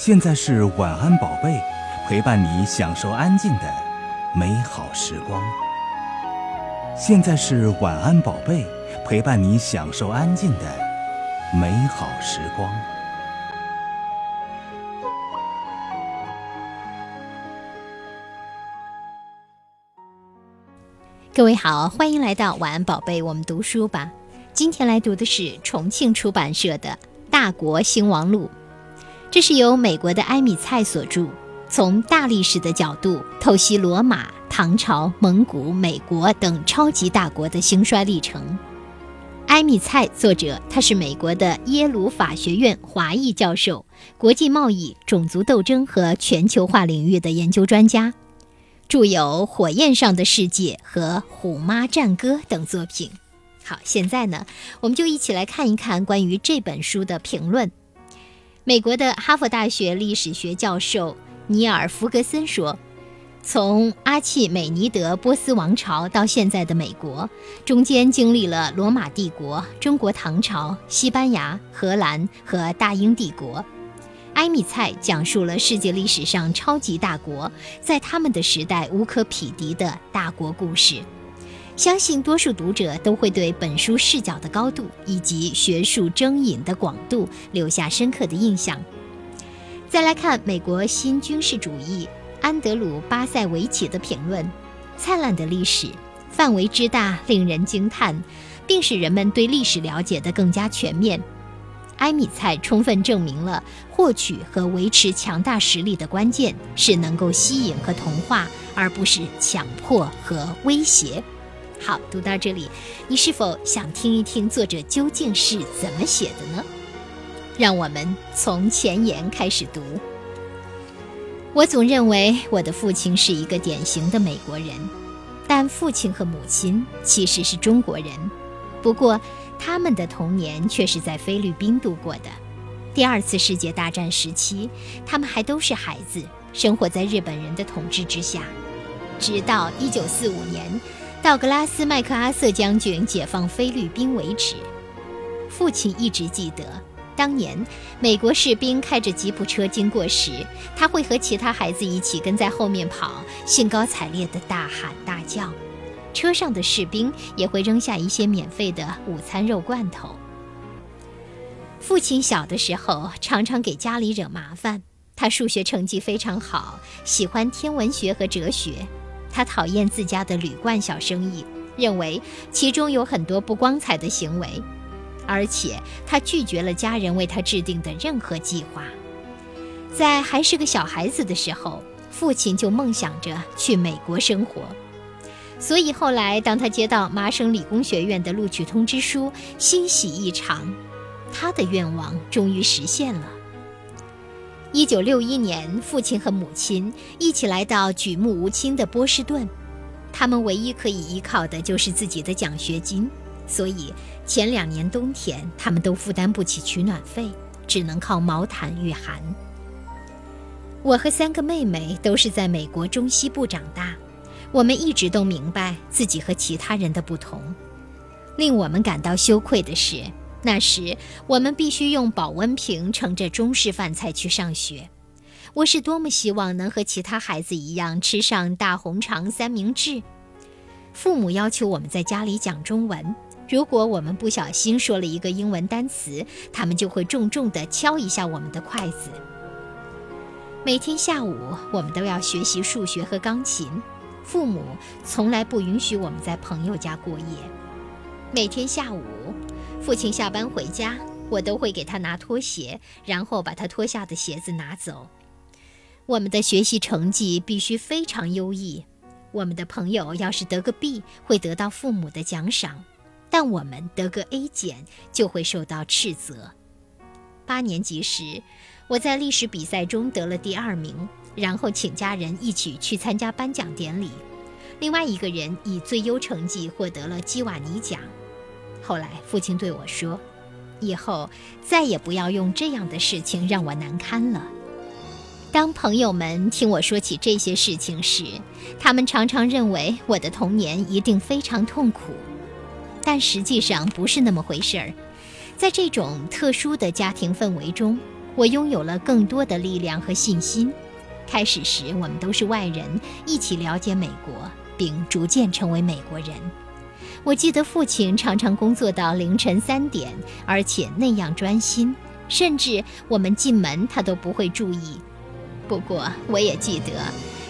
现在是晚安宝贝，陪伴你享受安静的美好时光。现在是晚安宝贝，陪伴你享受安静的美好时光。各位好，欢迎来到晚安宝贝，我们读书吧。今天来读的是重庆出版社的《大国兴亡录》，这是由美国的埃米蔡所著，从大历史的角度透析罗马、唐朝、蒙古、美国等超级大国的兴衰历程。埃米蔡作者，他是美国的耶鲁法学院华裔教授，国际贸易、种族斗争和全球化领域的研究专家。著有《火焰上的世界》和《虎妈战歌》等作品。好，现在呢，我们就一起来看一看关于这本书的评论。美国的哈佛大学历史学教授尼尔·弗格森说：“从阿契美尼德波斯王朝到现在的美国，中间经历了罗马帝国、中国唐朝、西班牙、荷兰和大英帝国。”埃米蔡讲述了世界历史上超级大国在他们的时代无可匹敌的大国故事，相信多数读者都会对本书视角的高度以及学术征引的广度留下深刻的印象。再来看美国新军事主义安德鲁·巴塞维奇的评论：灿烂的历史，范围之大令人惊叹，并使人们对历史了解得更加全面。埃米蔡充分证明了获取和维持强大实力的关键是能够吸引和同化，而不是强迫和威胁。好，读到这里，你是否想听一听作者究竟是怎么写的呢？让我们从前言开始读。我总认为我的父亲是一个典型的美国人，但父亲和母亲其实是中国人。不过。他们的童年却是在菲律宾度过的。第二次世界大战时期，他们还都是孩子，生活在日本人的统治之下。直到1945年，道格拉斯·麦克阿瑟将军解放菲律宾为止。父亲一直记得，当年美国士兵开着吉普车经过时，他会和其他孩子一起跟在后面跑，兴高采烈地大喊大叫。车上的士兵也会扔下一些免费的午餐肉罐头。父亲小的时候常常给家里惹麻烦。他数学成绩非常好，喜欢天文学和哲学。他讨厌自家的旅馆小生意，认为其中有很多不光彩的行为，而且他拒绝了家人为他制定的任何计划。在还是个小孩子的时候，父亲就梦想着去美国生活。所以后来，当他接到麻省理工学院的录取通知书，欣喜异常，他的愿望终于实现了。一九六一年，父亲和母亲一起来到举目无亲的波士顿，他们唯一可以依靠的就是自己的奖学金，所以前两年冬天，他们都负担不起取暖费，只能靠毛毯御寒。我和三个妹妹都是在美国中西部长大。我们一直都明白自己和其他人的不同。令我们感到羞愧的是，那时我们必须用保温瓶盛着中式饭菜去上学。我是多么希望能和其他孩子一样吃上大红肠三明治。父母要求我们在家里讲中文，如果我们不小心说了一个英文单词，他们就会重重地敲一下我们的筷子。每天下午，我们都要学习数学和钢琴。父母从来不允许我们在朋友家过夜。每天下午，父亲下班回家，我都会给他拿拖鞋，然后把他脱下的鞋子拿走。我们的学习成绩必须非常优异。我们的朋友要是得个 B，会得到父母的奖赏；但我们得个 A 减，就会受到斥责。八年级时，我在历史比赛中得了第二名。然后请家人一起去参加颁奖典礼，另外一个人以最优成绩获得了基瓦尼奖。后来父亲对我说：“以后再也不要用这样的事情让我难堪了。”当朋友们听我说起这些事情时，他们常常认为我的童年一定非常痛苦，但实际上不是那么回事儿。在这种特殊的家庭氛围中。我拥有了更多的力量和信心。开始时，我们都是外人，一起了解美国，并逐渐成为美国人。我记得父亲常常工作到凌晨三点，而且那样专心，甚至我们进门他都不会注意。不过，我也记得，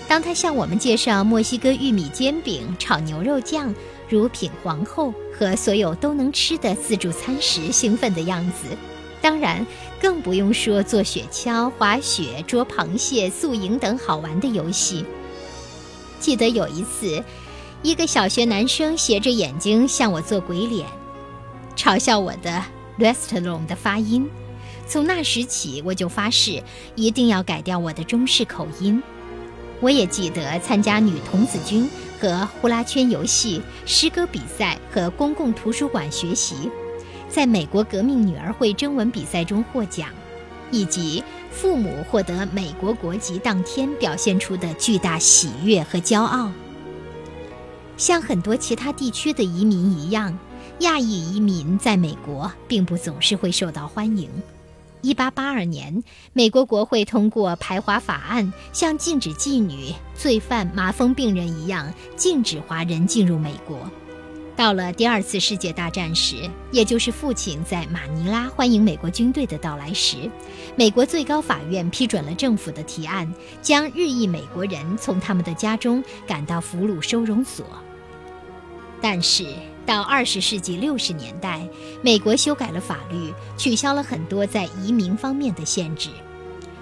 当他向我们介绍墨西哥玉米煎饼、炒牛肉酱、乳品皇后和所有都能吃的自助餐时，兴奋的样子。当然，更不用说坐雪橇、滑雪、捉螃蟹、宿营等好玩的游戏。记得有一次，一个小学男生斜着眼睛向我做鬼脸，嘲笑我的 restaurant 的发音。从那时起，我就发誓一定要改掉我的中式口音。我也记得参加女童子军和呼啦圈游戏、诗歌比赛和公共图书馆学习。在美国革命女儿会征文比赛中获奖，以及父母获得美国国籍当天表现出的巨大喜悦和骄傲。像很多其他地区的移民一样，亚裔移民在美国并不总是会受到欢迎。1882年，美国国会通过排华法案，像禁止妓女、罪犯、麻风病人一样，禁止华人进入美国。到了第二次世界大战时，也就是父亲在马尼拉欢迎美国军队的到来时，美国最高法院批准了政府的提案，将日裔美国人从他们的家中赶到俘虏收容所。但是到二十世纪六十年代，美国修改了法律，取消了很多在移民方面的限制。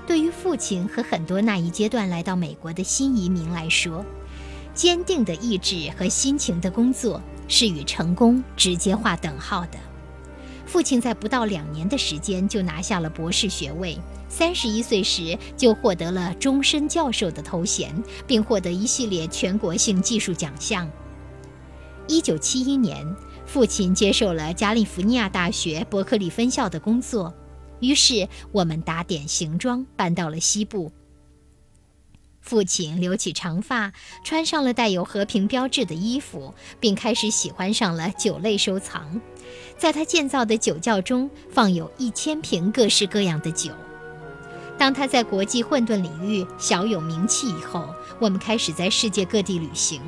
对于父亲和很多那一阶段来到美国的新移民来说，坚定的意志和辛勤的工作。是与成功直接划等号的。父亲在不到两年的时间就拿下了博士学位，三十一岁时就获得了终身教授的头衔，并获得一系列全国性技术奖项。一九七一年，父亲接受了加利福尼亚大学伯克利分校的工作，于是我们打点行装，搬到了西部。父亲留起长发，穿上了带有和平标志的衣服，并开始喜欢上了酒类收藏。在他建造的酒窖中放有一千瓶各式各样的酒。当他在国际混沌领域小有名气以后，我们开始在世界各地旅行。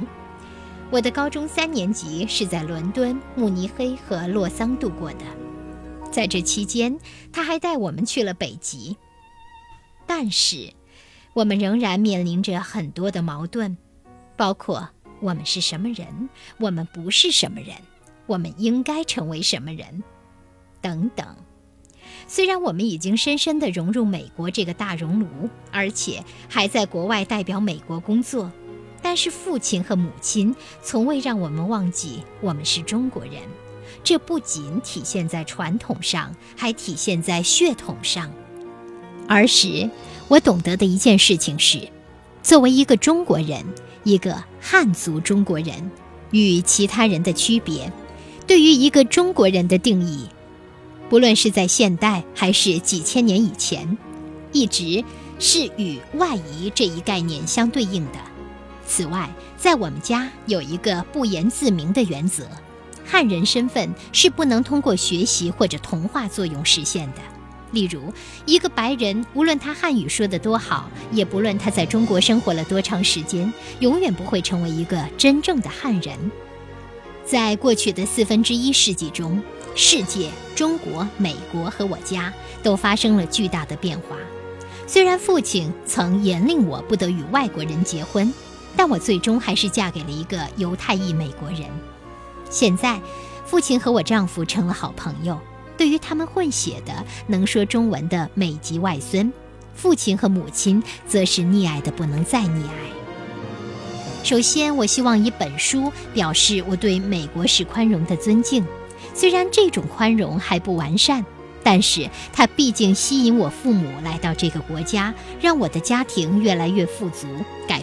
我的高中三年级是在伦敦、慕尼黑和洛桑度过的。在这期间，他还带我们去了北极。但是。我们仍然面临着很多的矛盾，包括我们是什么人，我们不是什么人，我们应该成为什么人，等等。虽然我们已经深深地融入美国这个大熔炉，而且还在国外代表美国工作，但是父亲和母亲从未让我们忘记我们是中国人。这不仅体现在传统上，还体现在血统上。儿时。我懂得的一件事情是，作为一个中国人，一个汉族中国人，与其他人的区别，对于一个中国人的定义，不论是在现代还是几千年以前，一直是与外夷这一概念相对应的。此外，在我们家有一个不言自明的原则：汉人身份是不能通过学习或者同化作用实现的。例如，一个白人，无论他汉语说得多好，也不论他在中国生活了多长时间，永远不会成为一个真正的汉人。在过去的四分之一世纪中，世界、中国、美国和我家都发生了巨大的变化。虽然父亲曾严令我不得与外国人结婚，但我最终还是嫁给了一个犹太裔美国人。现在，父亲和我丈夫成了好朋友。对于他们混血的、能说中文的美籍外孙，父亲和母亲则是溺爱的不能再溺爱。首先，我希望以本书表示我对美国式宽容的尊敬。虽然这种宽容还不完善，但是它毕竟吸引我父母来到这个国家，让我的家庭越来越富足，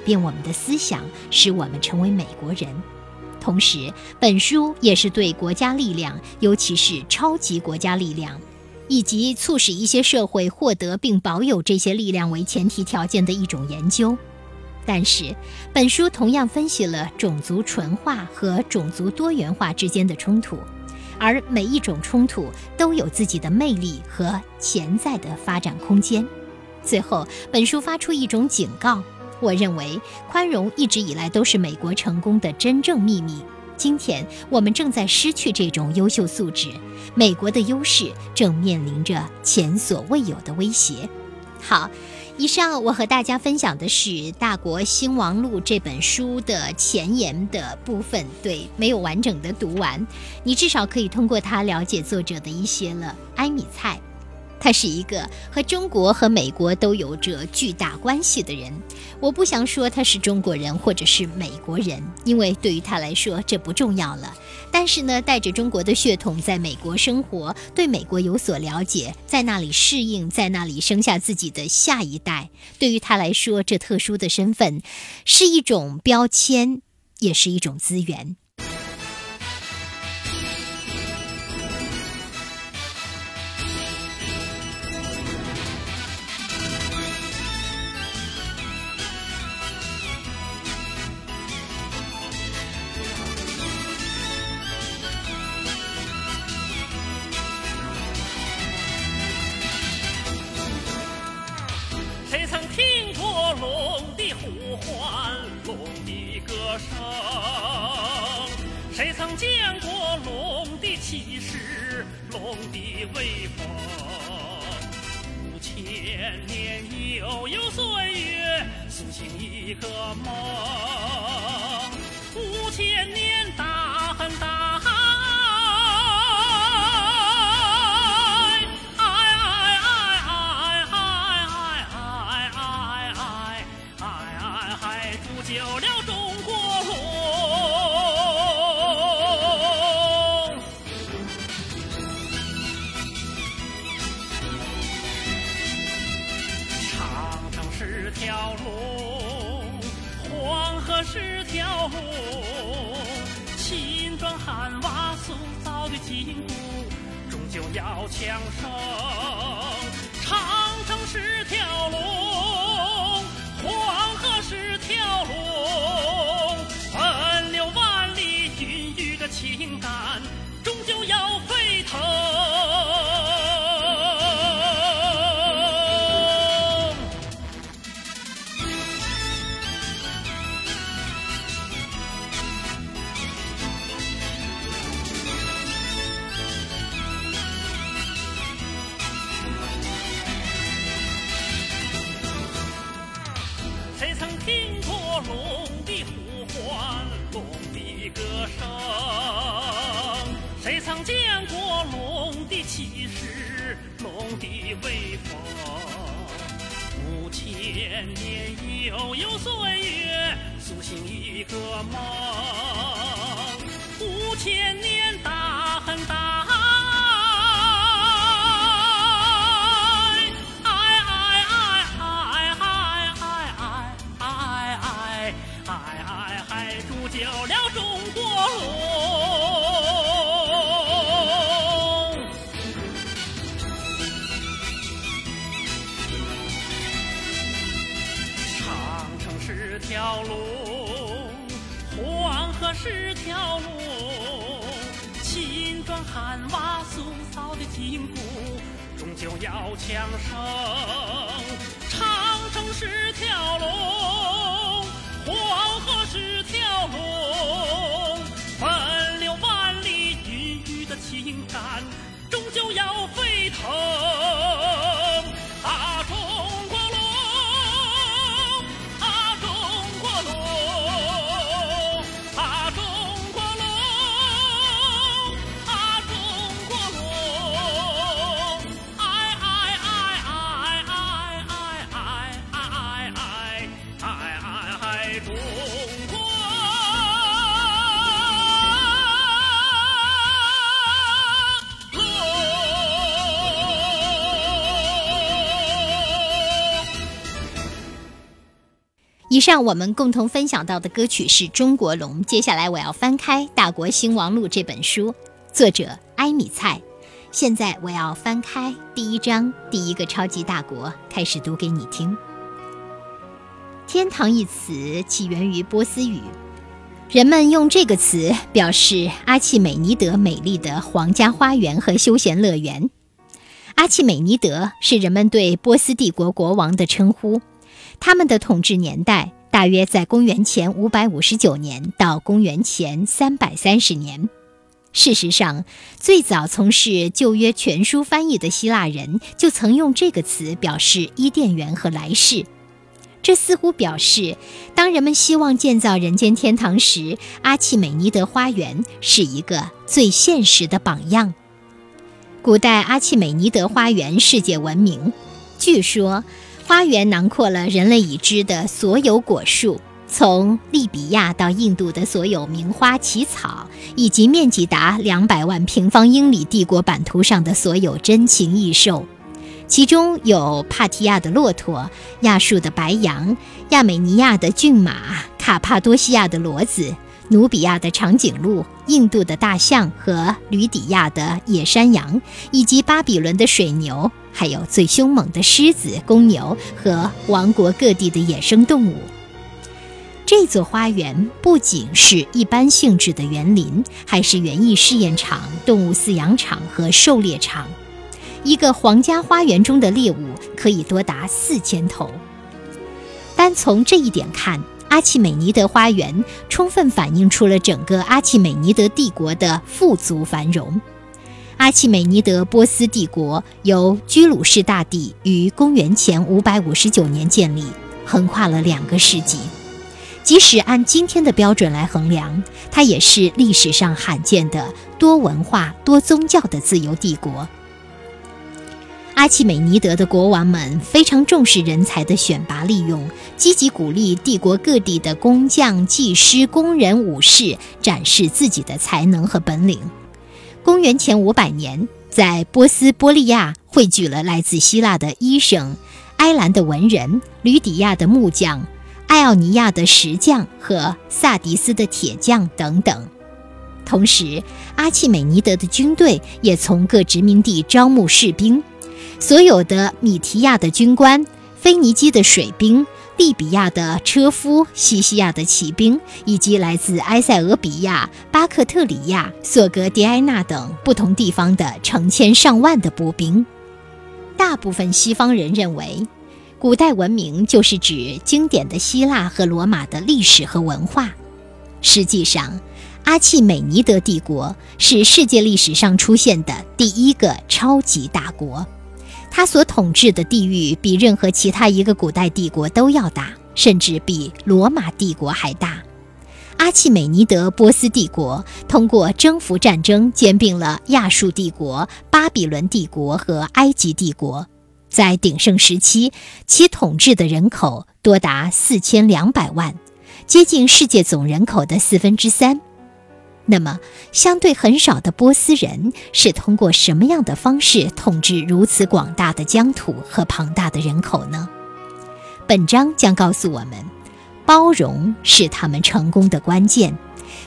变我们的思想，使我们成为美国人。同时，本书也是对国家力量，尤其是超级国家力量，以及促使一些社会获得并保有这些力量为前提条件的一种研究。但是，本书同样分析了种族纯化和种族多元化之间的冲突，而每一种冲突都有自己的魅力和潜在的发展空间。最后，本书发出一种警告：我认为宽容一直以来都是美国成功的真正秘密。今天我们正在失去这种优秀素质，美国的优势正面临着前所未有的威胁。好。以上我和大家分享的是《大国兴亡录》这本书的前言的部分，对，没有完整的读完，你至少可以通过它了解作者的一些了。埃米蔡。他是一个和中国和美国都有着巨大关系的人。我不想说他是中国人或者是美国人，因为对于他来说这不重要了。但是呢，带着中国的血统在美国生活，对美国有所了解，在那里适应，在那里生下自己的下一代，对于他来说，这特殊的身份是一种标签，也是一种资源。生谁曾见过龙的气势龙的威风？五千年悠悠岁月苏醒一个梦。五千年是条龙，黄河是条龙，青砖汉瓦塑造的筋骨，终究要强盛。长城是条龙，曾见过龙的气势，龙的威风。五千年悠悠岁月，苏醒一个梦。五千年大恨大是条龙，秦砖汉瓦塑造的筋骨，终究要强盛。长城是条龙，以上我们共同分享到的歌曲是中国龙。接下来我要翻开《大国兴亡录》这本书，作者埃米蔡。现在我要翻开第一章，第一个超级大国，开始读给你听。天堂一词起源于波斯语，人们用这个词表示阿契美尼德美丽的皇家花园和休闲乐园。阿契美尼德是人们对波斯帝国国王的称呼，他们的统治年代大约在公元前559年到公元前330年。事实上，最早从事旧约全书翻译的希腊人就曾用这个词表示伊甸园和来世。这似乎表示，当人们希望建造人间天堂时，阿契美尼德花园是一个最现实的榜样。古代阿契美尼德花园世界闻名，据说花园囊括了人类已知的所有果树。从利比亚到印度的所有名花奇草，以及面积达两百万平方英里帝国版图上的所有珍禽异兽，其中有帕提亚的骆驼、亚述的白羊、亚美尼亚的骏马、卡帕多西亚的骡子、努比亚的长颈鹿、印度的大象和吕底亚的野山羊，以及巴比伦的水牛，还有最凶猛的狮子、公牛和王国各地的野生动物。这座花园不仅是一般性质的园林，还是园艺试验场、动物饲养场和狩猎场。一个皇家花园中的猎物可以多达四千头。单从这一点看，阿契美尼德花园充分反映出了整个阿契美尼德帝国的富足繁荣。阿契美尼德波斯帝国由居鲁士大帝于公元前559年建立，横跨了两个世纪。即使按今天的标准来衡量，它也是历史上罕见的多文化、多宗教的自由帝国。阿契美尼德的国王们非常重视人才的选拔利用，积极鼓励帝国各地的工匠、技师、工人、武士展示自己的才能和本领。公元前五百年，在波斯波利亚汇聚了来自希腊的医生、埃兰的文人、吕底亚的木匠。艾奥尼亚的石匠和萨迪斯的铁匠等等，同时，阿契美尼德的军队也从各殖民地招募士兵。所有的米提亚的军官、腓尼基的水兵、利比亚的车夫、西西亚的骑兵，以及来自埃塞俄比亚、巴克特里亚、索格迪埃纳等不同地方的成千上万的步兵。大部分西方人认为。古代文明就是指经典的希腊和罗马的历史和文化。实际上，阿契美尼德帝国是世界历史上出现的第一个超级大国，他所统治的地域比任何其他一个古代帝国都要大，甚至比罗马帝国还大。阿契美尼德波斯帝国通过征服战争兼并了亚述帝国、巴比伦帝国和埃及帝国。在鼎盛时期，其统治的人口多达四千两百万，接近世界总人口的四分之三。那么，相对很少的波斯人是通过什么样的方式统治如此广大的疆土和庞大的人口呢？本章将告诉我们，包容是他们成功的关键。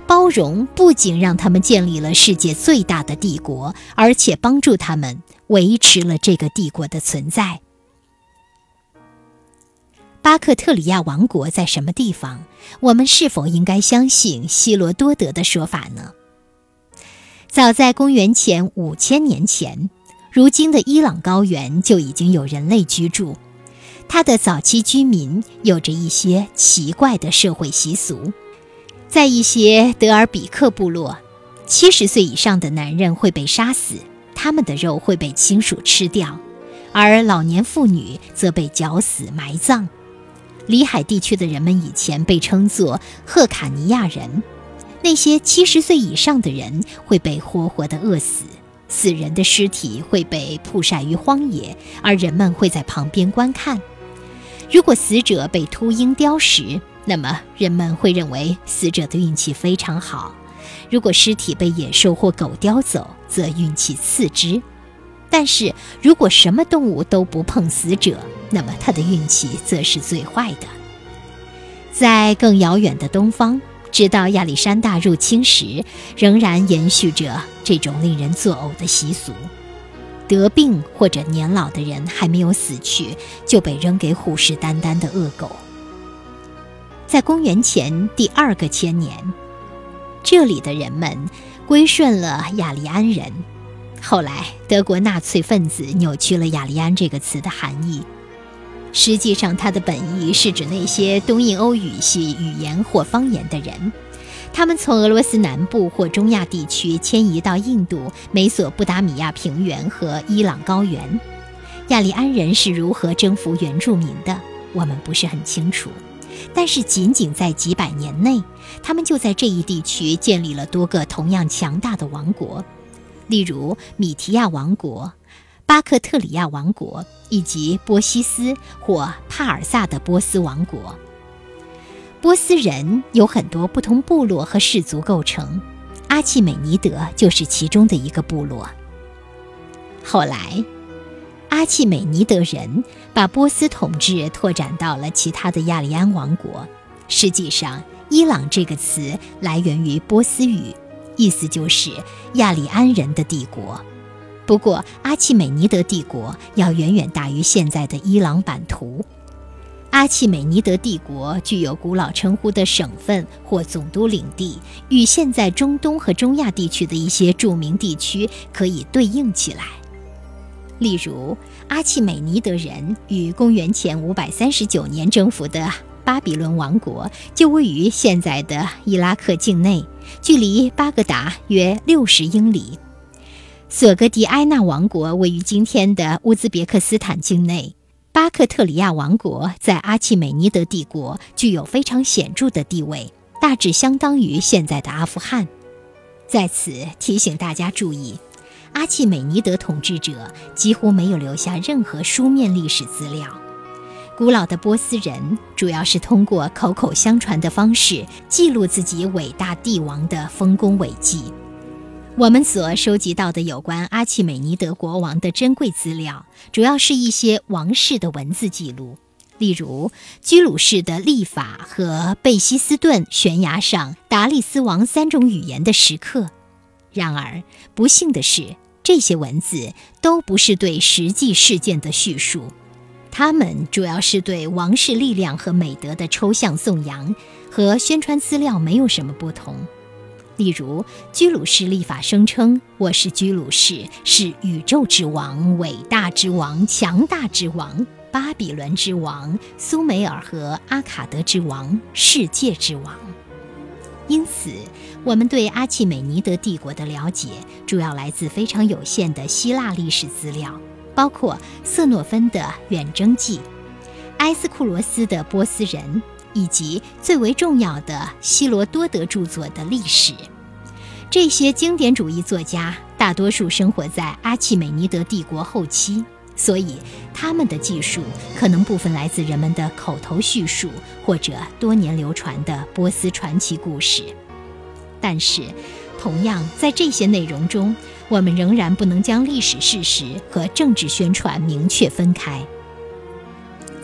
包容不仅让他们建立了世界最大的帝国，而且帮助他们。维持了这个帝国的存在。巴克特里亚王国在什么地方？我们是否应该相信希罗多德的说法呢？早在公元前五千年前，如今的伊朗高原就已经有人类居住。它的早期居民有着一些奇怪的社会习俗，在一些德尔比克部落，七十岁以上的男人会被杀死。他们的肉会被亲属吃掉，而老年妇女则被绞死埋葬。里海地区的人们以前被称作赫卡尼亚人。那些七十岁以上的人会被活活的饿死，死人的尸体会被曝晒于荒野，而人们会在旁边观看。如果死者被秃鹰叼食，那么人们会认为死者的运气非常好。如果尸体被野兽或狗叼走，则运气次之；但是如果什么动物都不碰死者，那么他的运气则是最坏的。在更遥远的东方，直到亚历山大入侵时，仍然延续着这种令人作呕的习俗：得病或者年老的人还没有死去，就被扔给虎视眈眈的恶狗。在公元前第二个千年。这里的人们归顺了雅利安人。后来，德国纳粹分子扭曲了“雅利安”这个词的含义，实际上它的本意是指那些东印欧语系语言或方言的人。他们从俄罗斯南部或中亚地区迁移到印度、美索不达米亚平原和伊朗高原。雅利安人是如何征服原住民的，我们不是很清楚。但是，仅仅在几百年内，他们就在这一地区建立了多个同样强大的王国，例如米提亚王国、巴克特里亚王国以及波西斯或帕尔萨的波斯王国。波斯人有很多不同部落和氏族构成，阿契美尼德就是其中的一个部落。后来，阿契美尼德人把波斯统治拓展到了其他的亚利安王国。实际上，“伊朗”这个词来源于波斯语，意思就是亚利安人的帝国。不过，阿契美尼德帝国要远远大于现在的伊朗版图。阿契美尼德帝国具有古老称呼的省份或总督领地，与现在中东和中亚地区的一些著名地区可以对应起来。例如，阿契美尼德人与公元前539年征服的巴比伦王国就位于现在的伊拉克境内，距离巴格达约60英里。索格迪埃纳王国位于今天的乌兹别克斯坦境内。巴克特里亚王国在阿契美尼德帝国具有非常显著的地位，大致相当于现在的阿富汗。在此提醒大家注意，阿契美尼德统治者几乎没有留下任何书面历史资料。古老的波斯人主要是通过口口相传的方式记录自己伟大帝王的丰功伟绩。我们所收集到的有关阿契美尼德国王的珍贵资料，主要是一些王室的文字记录，例如居鲁士的历法和贝希斯顿悬崖上达利斯王三种语言的石刻。然而，不幸的是，这些文字都不是对实际事件的叙述，他们主要是对王室力量和美德的抽象颂扬，和宣传资料没有什么不同。例如，居鲁士立法声称：“我是居鲁士，是宇宙之王、伟大之王、强大之王、巴比伦之王、苏美尔和阿卡德之王、世界之王。”因此，我们对阿契美尼德帝国的了解主要来自非常有限的希腊历史资料，包括瑟诺芬的《远征记》、埃斯库罗斯的《波斯人》。以及最为重要的希罗多德著作的历史，这些经典主义作家大多数生活在阿契美尼德帝国后期，所以他们的技术可能部分来自人们的口头叙述或者多年流传的波斯传奇故事。但是，同样在这些内容中，我们仍然不能将历史事实和政治宣传明确分开。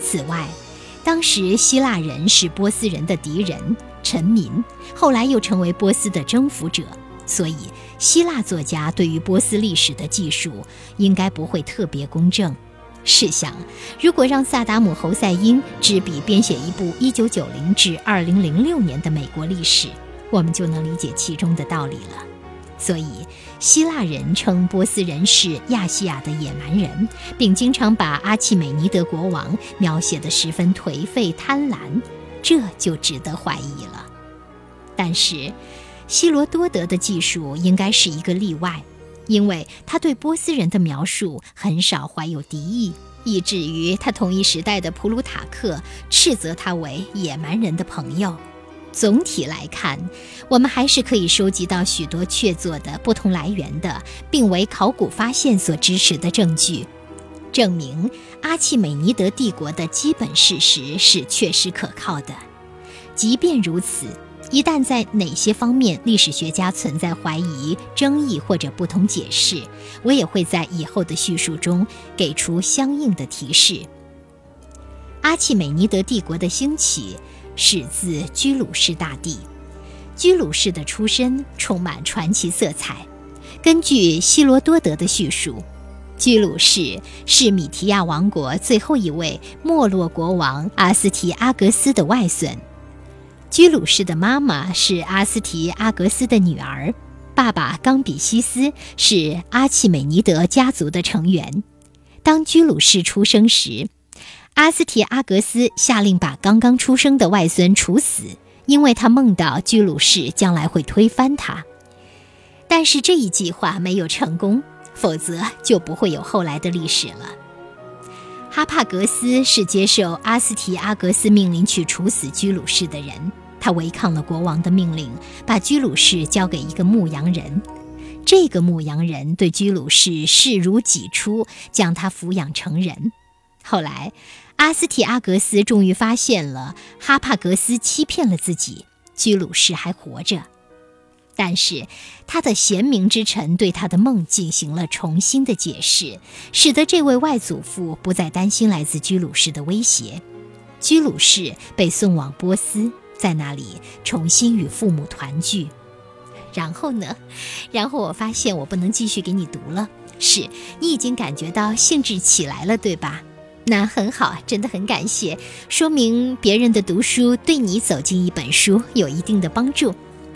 此外，当时，希腊人是波斯人的敌人、臣民，后来又成为波斯的征服者，所以希腊作家对于波斯历史的记述应该不会特别公正。试想，如果让萨达姆·侯赛因执笔编写一部1990至2006年的美国历史，我们就能理解其中的道理了。所以。希腊人称波斯人是亚细亚的野蛮人，并经常把阿契美尼德国王描写的十分颓废贪婪，这就值得怀疑了。但是，希罗多德的技术应该是一个例外，因为他对波斯人的描述很少怀有敌意，以至于他同一时代的普鲁塔克斥责他为野蛮人的朋友。总体来看，我们还是可以收集到许多确凿的不同来源的，并为考古发现所支持的证据，证明阿契美尼德帝国的基本事实是确实可靠的。即便如此，一旦在哪些方面历史学家存在怀疑、争议或者不同解释，我也会在以后的叙述中给出相应的提示。阿契美尼德帝国的兴起。始自居鲁士大帝，居鲁士的出身充满传奇色彩。根据希罗多德的叙述，居鲁士是米提亚王国最后一位没落国王阿斯提阿格斯的外孙。居鲁士的妈妈是阿斯提阿格斯的女儿，爸爸冈比西斯是阿契美尼德家族的成员。当居鲁士出生时，阿斯提阿格斯下令把刚刚出生的外孙处死，因为他梦到居鲁士将来会推翻他。但是这一计划没有成功，否则就不会有后来的历史了。哈帕格斯是接受阿斯提阿格斯命令去处死居鲁士的人。他违抗了国王的命令，把居鲁士交给一个牧羊人。这个牧羊人对居鲁士视如己出，将他抚养成人。后来，阿斯提阿格斯终于发现了哈帕格斯欺骗了自己，居鲁士还活着。但是，他的贤明之臣对他的梦进行了重新的解释，使得这位外祖父不再担心来自居鲁士的威胁。居鲁士被送往波斯。在那里重新与父母团聚，然后呢？然后我发现我不能继续给你读了。是你已经感觉到兴致起来了，对吧？那很好，真的很感谢，说明别人的读书对你走进一本书有一定的帮助。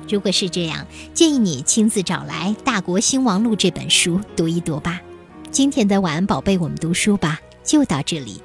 如果是这样，建议你亲自找来《大国兴亡录》这本书读一读吧。今天的晚安宝贝，我们读书吧，就到这里。